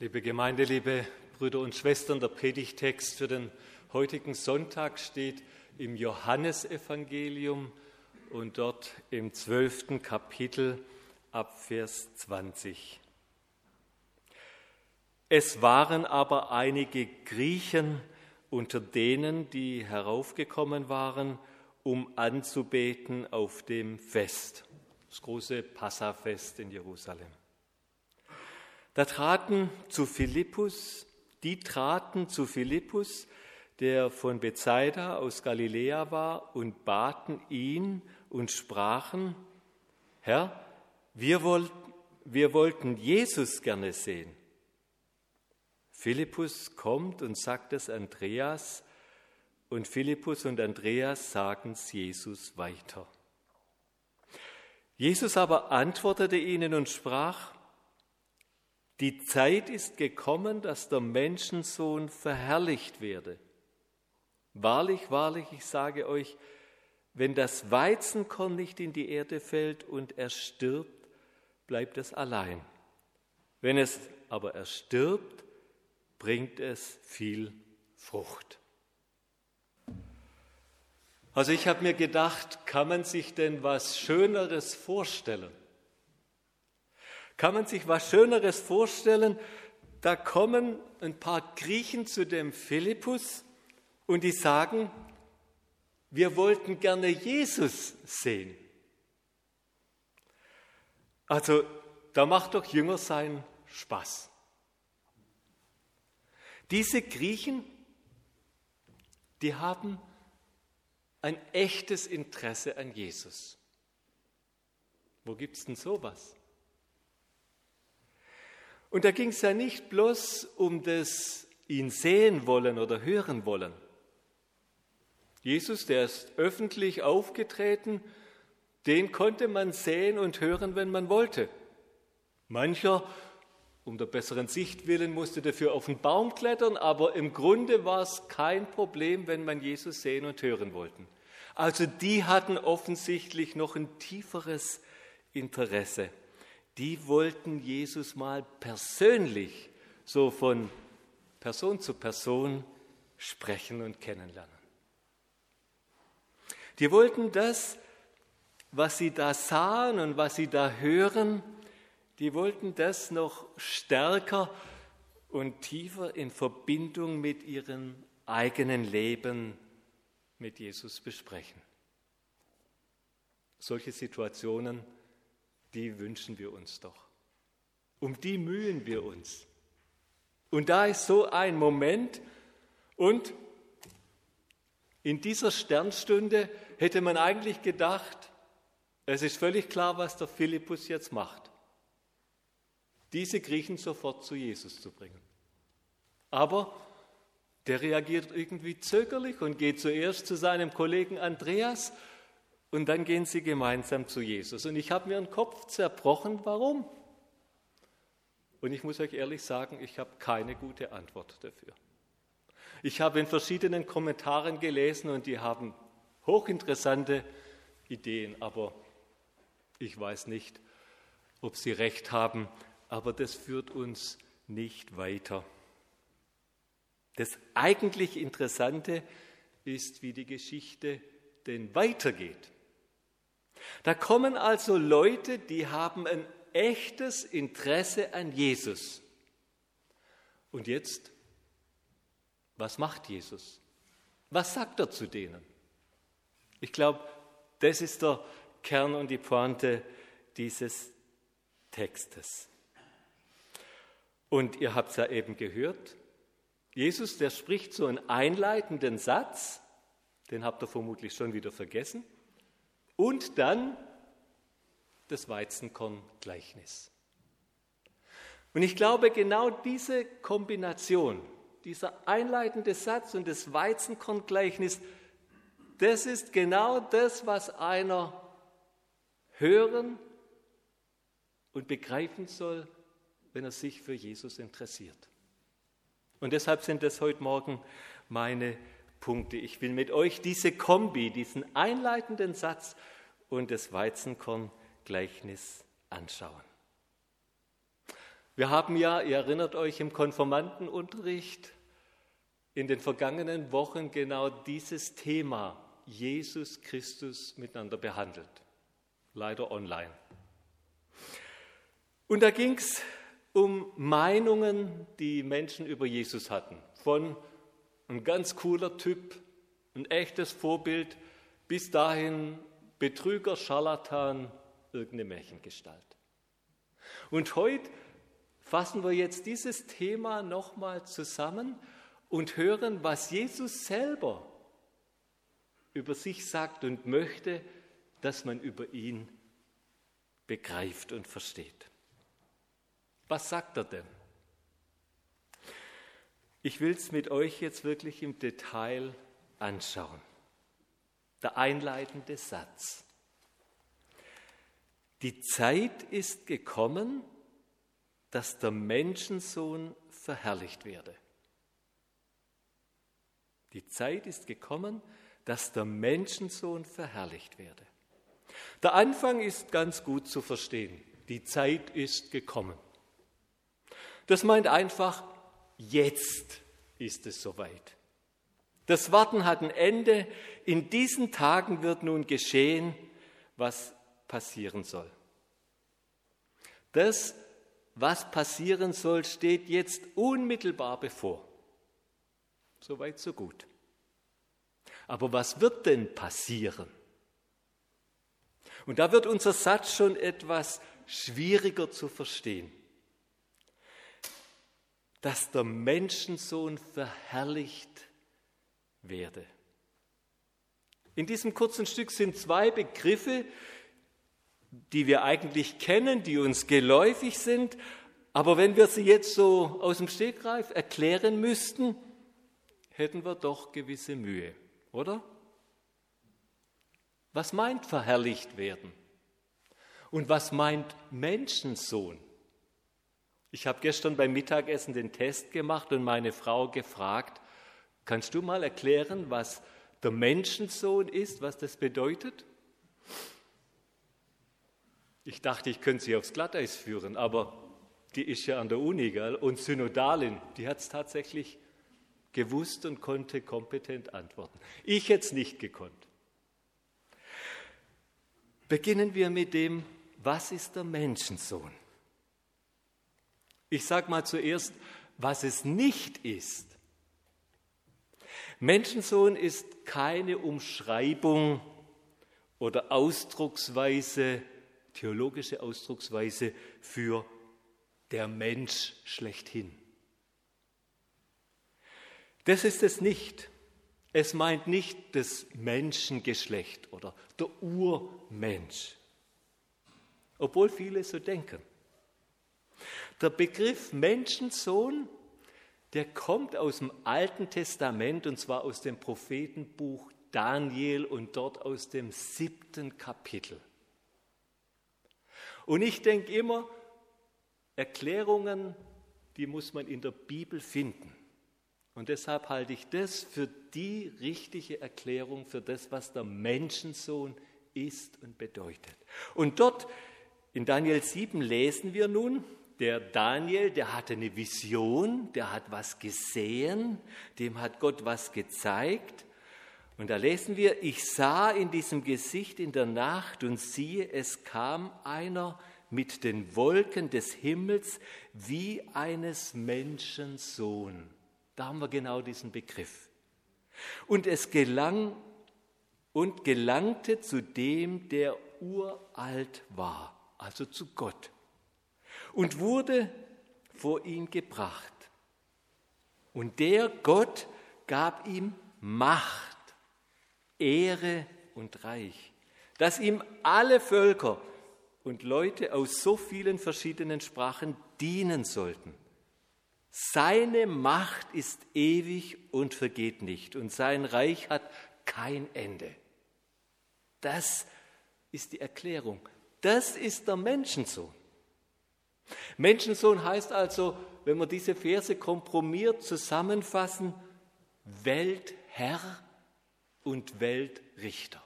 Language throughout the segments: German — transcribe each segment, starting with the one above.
Liebe Gemeinde, liebe Brüder und Schwestern, der Predigtext für den heutigen Sonntag steht im Johannesevangelium und dort im zwölften Kapitel ab Vers 20. Es waren aber einige Griechen unter denen, die heraufgekommen waren, um anzubeten auf dem Fest, das große Passafest in Jerusalem. Da traten zu Philippus, die traten zu Philippus, der von Bethsaida aus Galiläa war, und baten ihn und sprachen, Herr, wir, wollt, wir wollten Jesus gerne sehen. Philippus kommt und sagt es Andreas, und Philippus und Andreas sagen es Jesus weiter. Jesus aber antwortete ihnen und sprach, die Zeit ist gekommen, dass der Menschensohn verherrlicht werde. Wahrlich, wahrlich, ich sage euch, wenn das Weizenkorn nicht in die Erde fällt und er stirbt, bleibt es allein. Wenn es aber erstirbt, bringt es viel Frucht. Also ich habe mir gedacht, kann man sich denn was Schöneres vorstellen? Kann man sich was Schöneres vorstellen? Da kommen ein paar Griechen zu dem Philippus und die sagen, wir wollten gerne Jesus sehen. Also da macht doch Jünger sein Spaß. Diese Griechen, die haben ein echtes Interesse an Jesus. Wo gibt es denn sowas? Und da ging es ja nicht bloß um das ihn sehen wollen oder hören wollen. Jesus, der ist öffentlich aufgetreten, den konnte man sehen und hören, wenn man wollte. Mancher, um der besseren Sicht willen, musste dafür auf den Baum klettern, aber im Grunde war es kein Problem, wenn man Jesus sehen und hören wollte. Also die hatten offensichtlich noch ein tieferes Interesse die wollten Jesus mal persönlich, so von Person zu Person sprechen und kennenlernen. Die wollten das, was sie da sahen und was sie da hören, die wollten das noch stärker und tiefer in Verbindung mit ihrem eigenen Leben mit Jesus besprechen. Solche Situationen die wünschen wir uns doch. Um die mühen wir uns. Und da ist so ein Moment und in dieser Sternstunde hätte man eigentlich gedacht, es ist völlig klar, was der Philippus jetzt macht. Diese Griechen sofort zu Jesus zu bringen. Aber der reagiert irgendwie zögerlich und geht zuerst zu seinem Kollegen Andreas und dann gehen sie gemeinsam zu Jesus. Und ich habe mir den Kopf zerbrochen, warum? Und ich muss euch ehrlich sagen, ich habe keine gute Antwort dafür. Ich habe in verschiedenen Kommentaren gelesen und die haben hochinteressante Ideen, aber ich weiß nicht, ob sie recht haben, aber das führt uns nicht weiter. Das eigentlich Interessante ist, wie die Geschichte denn weitergeht. Da kommen also Leute, die haben ein echtes Interesse an Jesus. Und jetzt, was macht Jesus? Was sagt er zu denen? Ich glaube, das ist der Kern und die Pointe dieses Textes. Und ihr habt es ja eben gehört, Jesus, der spricht so einen einleitenden Satz, den habt ihr vermutlich schon wieder vergessen. Und dann das Weizenkorn-Gleichnis. Und ich glaube, genau diese Kombination, dieser einleitende Satz und das Weizenkorn-Gleichnis, das ist genau das, was einer hören und begreifen soll, wenn er sich für Jesus interessiert. Und deshalb sind das heute Morgen meine Punkte. Ich will mit euch diese Kombi, diesen einleitenden Satz und das Weizenkorn-Gleichnis anschauen. Wir haben ja, ihr erinnert euch, im Konformantenunterricht in den vergangenen Wochen genau dieses Thema Jesus Christus miteinander behandelt. Leider online. Und da ging es um Meinungen, die Menschen über Jesus hatten. Von ein ganz cooler Typ, ein echtes Vorbild, bis dahin Betrüger, Scharlatan, irgendeine Märchengestalt. Und heute fassen wir jetzt dieses Thema nochmal zusammen und hören, was Jesus selber über sich sagt und möchte, dass man über ihn begreift und versteht. Was sagt er denn? Ich will es mit euch jetzt wirklich im Detail anschauen. Der einleitende Satz. Die Zeit ist gekommen, dass der Menschensohn verherrlicht werde. Die Zeit ist gekommen, dass der Menschensohn verherrlicht werde. Der Anfang ist ganz gut zu verstehen. Die Zeit ist gekommen. Das meint einfach, jetzt ist es soweit. Das Warten hat ein Ende. In diesen Tagen wird nun geschehen, was passieren soll. Das, was passieren soll, steht jetzt unmittelbar bevor. Soweit, so gut. Aber was wird denn passieren? Und da wird unser Satz schon etwas schwieriger zu verstehen dass der Menschensohn verherrlicht werde. In diesem kurzen Stück sind zwei Begriffe, die wir eigentlich kennen, die uns geläufig sind, aber wenn wir sie jetzt so aus dem Stegreif erklären müssten, hätten wir doch gewisse Mühe, oder? Was meint verherrlicht werden? Und was meint Menschensohn? Ich habe gestern beim Mittagessen den Test gemacht und meine Frau gefragt, kannst du mal erklären, was der Menschensohn ist, was das bedeutet? Ich dachte, ich könnte sie aufs Glatteis führen, aber die ist ja an der Uni, gell? und Synodalin, die hat es tatsächlich gewusst und konnte kompetent antworten. Ich hätte es nicht gekonnt. Beginnen wir mit dem, was ist der Menschensohn? Ich sage mal zuerst, was es nicht ist. Menschensohn ist keine Umschreibung oder Ausdrucksweise, theologische Ausdrucksweise für der Mensch schlechthin. Das ist es nicht. Es meint nicht das Menschengeschlecht oder der Urmensch, obwohl viele so denken. Der Begriff Menschensohn, der kommt aus dem Alten Testament und zwar aus dem Prophetenbuch Daniel und dort aus dem siebten Kapitel. Und ich denke immer, Erklärungen, die muss man in der Bibel finden. Und deshalb halte ich das für die richtige Erklärung für das, was der Menschensohn ist und bedeutet. Und dort in Daniel 7 lesen wir nun, der Daniel, der hatte eine Vision, der hat was gesehen, dem hat Gott was gezeigt. Und da lesen wir, ich sah in diesem Gesicht in der Nacht und siehe, es kam einer mit den Wolken des Himmels wie eines Menschen Sohn. Da haben wir genau diesen Begriff. Und es gelang und gelangte zu dem, der uralt war, also zu Gott und wurde vor ihn gebracht. Und der Gott gab ihm Macht, Ehre und Reich, dass ihm alle Völker und Leute aus so vielen verschiedenen Sprachen dienen sollten. Seine Macht ist ewig und vergeht nicht und sein Reich hat kein Ende. Das ist die Erklärung. Das ist der Menschensohn. Menschensohn heißt also, wenn wir diese Verse kompromiert zusammenfassen, Weltherr und Weltrichter.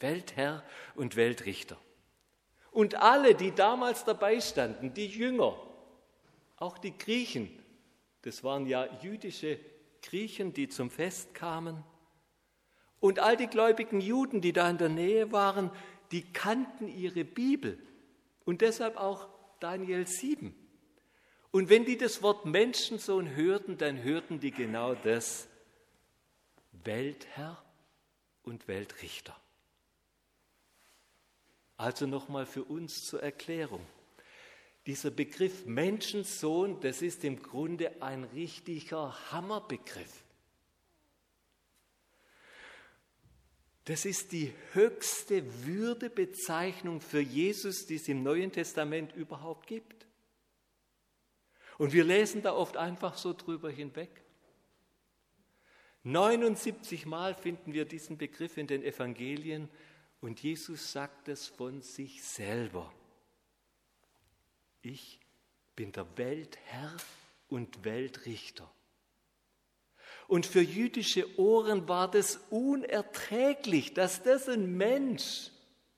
Weltherr und Weltrichter. Und alle, die damals dabei standen, die Jünger, Auch die Griechen, das waren ja jüdische Griechen, die zum Fest kamen. Und all die gläubigen Juden, die da in der Nähe waren, die kannten ihre Bibel und deshalb auch Daniel 7. Und wenn die das Wort Menschensohn hörten, dann hörten die genau das, Weltherr und Weltrichter. Also nochmal für uns zur Erklärung. Dieser Begriff Menschensohn, das ist im Grunde ein richtiger Hammerbegriff. Das ist die höchste Würdebezeichnung für Jesus, die es im Neuen Testament überhaupt gibt. Und wir lesen da oft einfach so drüber hinweg. 79 Mal finden wir diesen Begriff in den Evangelien und Jesus sagt es von sich selber. Ich bin der Weltherr und Weltrichter. Und für jüdische Ohren war das unerträglich, dass das ein Mensch,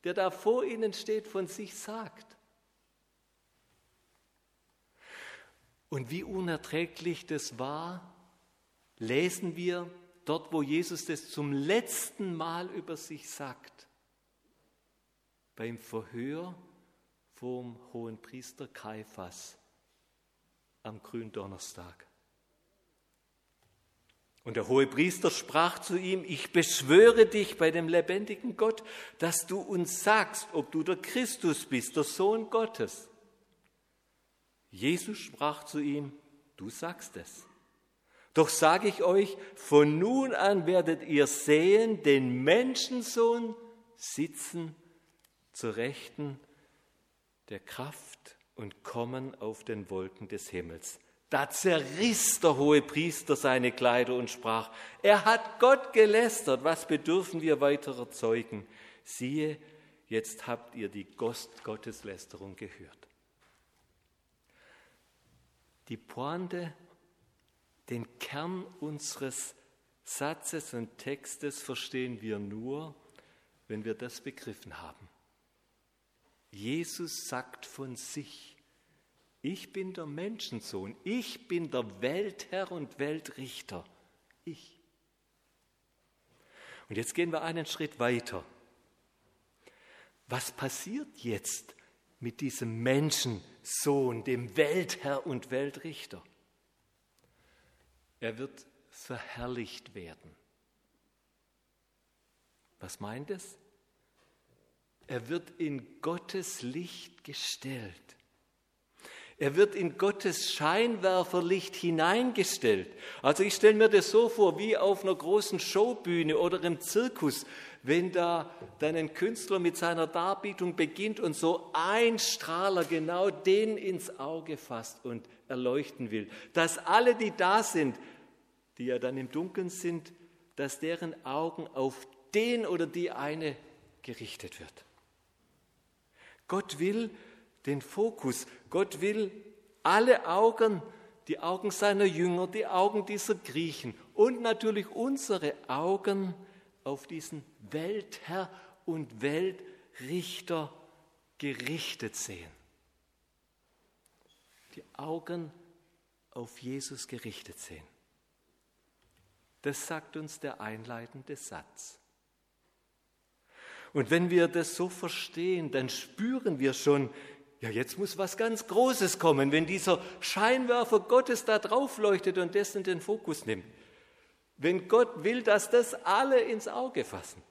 der da vor ihnen steht, von sich sagt. Und wie unerträglich das war, lesen wir dort, wo Jesus das zum letzten Mal über sich sagt. Beim Verhör vom hohen Priester Kaiphas am Gründonnerstag. Und der hohe Priester sprach zu ihm, ich beschwöre dich bei dem lebendigen Gott, dass du uns sagst, ob du der Christus bist, der Sohn Gottes. Jesus sprach zu ihm, du sagst es. Doch sage ich euch, von nun an werdet ihr sehen den Menschensohn sitzen zur Rechten der Kraft und kommen auf den Wolken des Himmels. Da zerriss der hohe Priester seine Kleider und sprach, er hat Gott gelästert, was bedürfen wir weiterer Zeugen? Siehe, jetzt habt ihr die Gotteslästerung gehört. Die Pointe, den Kern unseres Satzes und Textes verstehen wir nur, wenn wir das begriffen haben. Jesus sagt von sich, ich bin der Menschensohn. Ich bin der Weltherr und Weltrichter. Ich. Und jetzt gehen wir einen Schritt weiter. Was passiert jetzt mit diesem Menschensohn, dem Weltherr und Weltrichter? Er wird verherrlicht werden. Was meint es? Er wird in Gottes Licht gestellt. Er wird in Gottes Scheinwerferlicht hineingestellt. Also ich stelle mir das so vor, wie auf einer großen Showbühne oder im Zirkus, wenn da dann ein Künstler mit seiner Darbietung beginnt und so ein Strahler genau den ins Auge fasst und erleuchten will. Dass alle, die da sind, die ja dann im Dunkeln sind, dass deren Augen auf den oder die eine gerichtet wird. Gott will, den Fokus. Gott will alle Augen, die Augen seiner Jünger, die Augen dieser Griechen und natürlich unsere Augen auf diesen Weltherr und Weltrichter gerichtet sehen. Die Augen auf Jesus gerichtet sehen. Das sagt uns der einleitende Satz. Und wenn wir das so verstehen, dann spüren wir schon, ja, jetzt muss was ganz Großes kommen, wenn dieser Scheinwerfer Gottes da drauf leuchtet und dessen den Fokus nimmt. Wenn Gott will, dass das alle ins Auge fassen.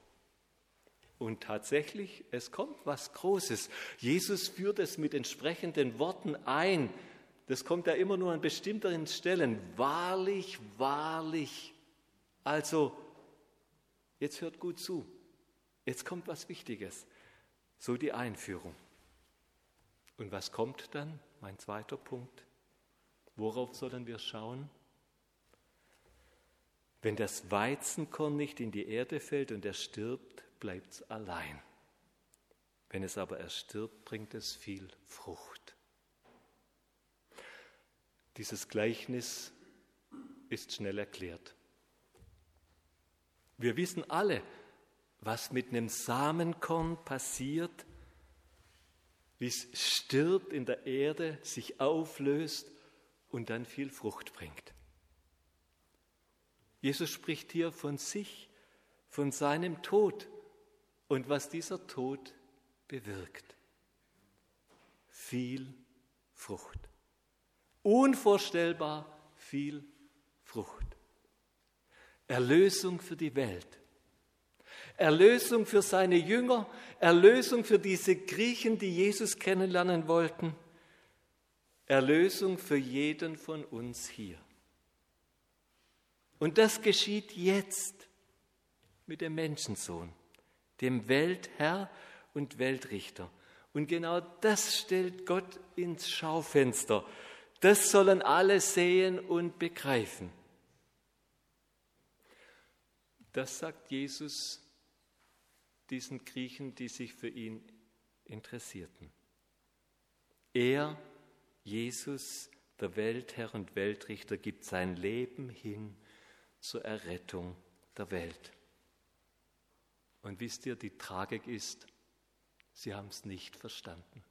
Und tatsächlich, es kommt was Großes. Jesus führt es mit entsprechenden Worten ein. Das kommt ja immer nur an bestimmten Stellen. Wahrlich, wahrlich. Also, jetzt hört gut zu. Jetzt kommt was Wichtiges. So die Einführung. Und was kommt dann? Mein zweiter Punkt. Worauf sollen wir schauen? Wenn das Weizenkorn nicht in die Erde fällt und er stirbt, bleibt es allein. Wenn es aber erstirbt, bringt es viel Frucht. Dieses Gleichnis ist schnell erklärt. Wir wissen alle, was mit einem Samenkorn passiert, wie es stirbt in der Erde, sich auflöst und dann viel Frucht bringt. Jesus spricht hier von sich, von seinem Tod und was dieser Tod bewirkt. Viel Frucht. Unvorstellbar viel Frucht. Erlösung für die Welt. Erlösung für seine Jünger, Erlösung für diese Griechen, die Jesus kennenlernen wollten, Erlösung für jeden von uns hier. Und das geschieht jetzt mit dem Menschensohn, dem Weltherr und Weltrichter. Und genau das stellt Gott ins Schaufenster. Das sollen alle sehen und begreifen. Das sagt Jesus diesen Griechen, die sich für ihn interessierten. Er, Jesus, der Weltherr und Weltrichter, gibt sein Leben hin zur Errettung der Welt. Und wisst ihr, die Tragik ist, sie haben es nicht verstanden.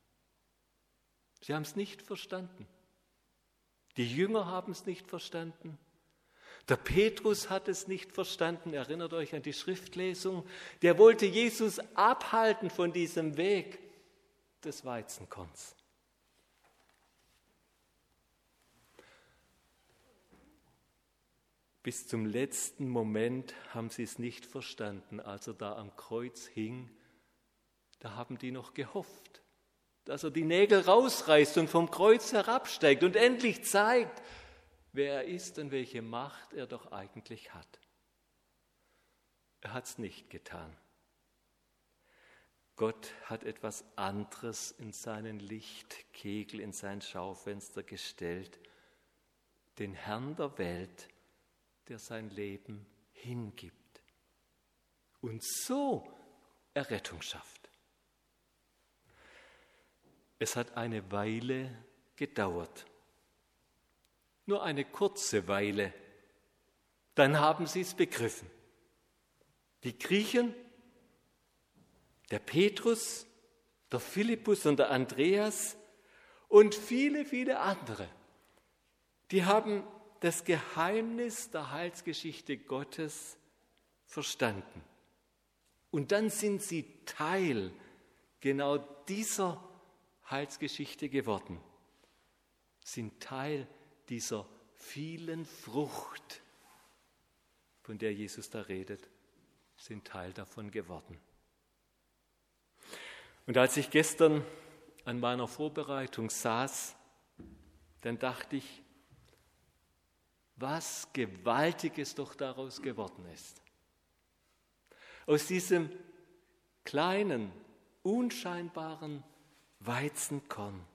Sie haben es nicht verstanden. Die Jünger haben es nicht verstanden. Der Petrus hat es nicht verstanden, erinnert euch an die Schriftlesung. Der wollte Jesus abhalten von diesem Weg des Weizenkorns. Bis zum letzten Moment haben sie es nicht verstanden, als er da am Kreuz hing. Da haben die noch gehofft, dass er die Nägel rausreißt und vom Kreuz herabsteigt und endlich zeigt, wer er ist und welche Macht er doch eigentlich hat. Er hat es nicht getan. Gott hat etwas anderes in seinen Lichtkegel, in sein Schaufenster gestellt, den Herrn der Welt, der sein Leben hingibt und so Errettung schafft. Es hat eine Weile gedauert, nur eine kurze Weile, dann haben sie es begriffen. Die Griechen, der Petrus, der Philippus und der Andreas und viele, viele andere, die haben das Geheimnis der Heilsgeschichte Gottes verstanden. Und dann sind sie Teil genau dieser Heilsgeschichte geworden, sind Teil dieser vielen Frucht, von der Jesus da redet, sind Teil davon geworden. Und als ich gestern an meiner Vorbereitung saß, dann dachte ich, was Gewaltiges doch daraus geworden ist. Aus diesem kleinen, unscheinbaren Weizenkorn.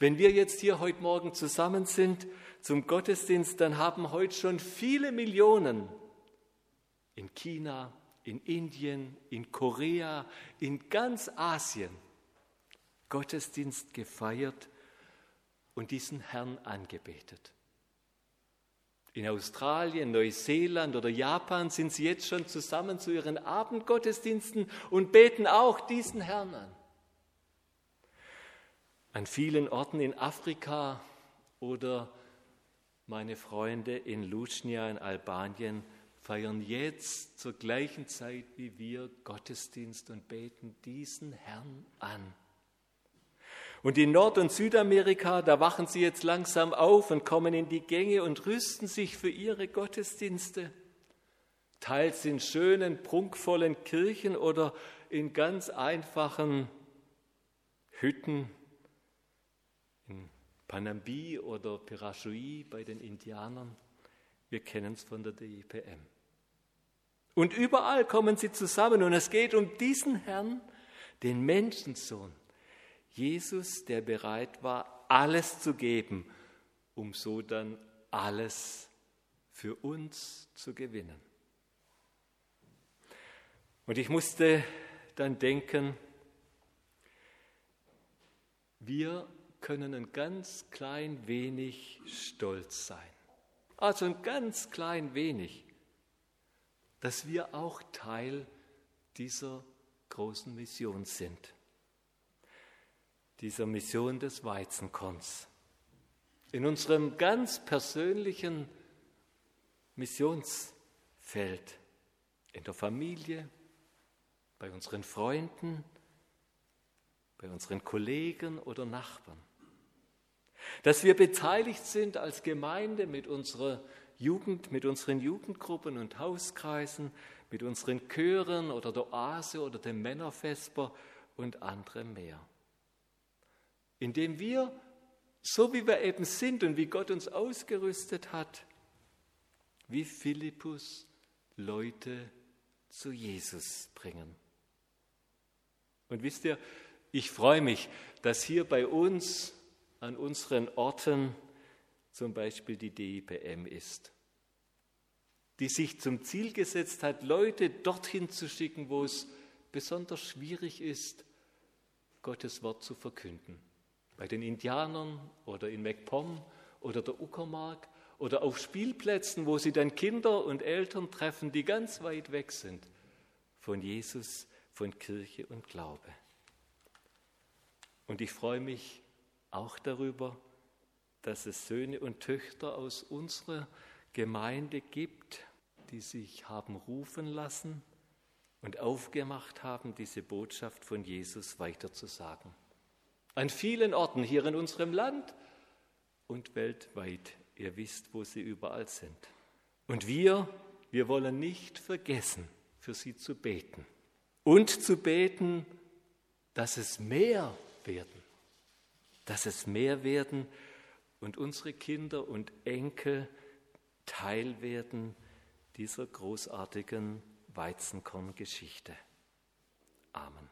Wenn wir jetzt hier heute Morgen zusammen sind zum Gottesdienst, dann haben heute schon viele Millionen in China, in Indien, in Korea, in ganz Asien Gottesdienst gefeiert und diesen Herrn angebetet. In Australien, Neuseeland oder Japan sind sie jetzt schon zusammen zu ihren Abendgottesdiensten und beten auch diesen Herrn an. An vielen Orten in Afrika oder meine Freunde in Lučnia in Albanien feiern jetzt zur gleichen Zeit wie wir Gottesdienst und beten diesen Herrn an. Und in Nord- und Südamerika, da wachen sie jetzt langsam auf und kommen in die Gänge und rüsten sich für ihre Gottesdienste. Teils in schönen, prunkvollen Kirchen oder in ganz einfachen Hütten in Panambi oder Pirashui bei den Indianern. Wir kennen es von der DIPM. Und überall kommen sie zusammen und es geht um diesen Herrn, den Menschensohn, Jesus, der bereit war, alles zu geben, um so dann alles für uns zu gewinnen. Und ich musste dann denken, wir können ein ganz klein wenig stolz sein. Also ein ganz klein wenig, dass wir auch Teil dieser großen Mission sind dieser Mission des Weizenkorns. in unserem ganz persönlichen Missionsfeld, in der Familie, bei unseren Freunden, bei unseren Kollegen oder Nachbarn. Dass wir beteiligt sind als Gemeinde mit unserer Jugend, mit unseren Jugendgruppen und Hauskreisen, mit unseren Chören oder der Oase oder dem Männervesper und andere mehr. Indem wir, so wie wir eben sind und wie Gott uns ausgerüstet hat, wie Philippus Leute zu Jesus bringen. Und wisst ihr, ich freue mich, dass hier bei uns an unseren Orten zum Beispiel die DIPM ist, die sich zum Ziel gesetzt hat, Leute dorthin zu schicken, wo es besonders schwierig ist, Gottes Wort zu verkünden. Bei den Indianern oder in MacPom oder der Uckermark oder auf Spielplätzen, wo sie dann Kinder und Eltern treffen, die ganz weit weg sind von Jesus, von Kirche und Glaube. Und ich freue mich auch darüber, dass es Söhne und Töchter aus unserer Gemeinde gibt, die sich haben rufen lassen und aufgemacht haben, diese Botschaft von Jesus weiterzusagen. An vielen Orten hier in unserem Land und weltweit. Ihr wisst, wo sie überall sind. Und wir, wir wollen nicht vergessen, für sie zu beten. Und zu beten, dass es mehr werden, dass es mehr werden und unsere Kinder und Enkel Teil werden dieser großartigen Weizenkorngeschichte. Amen.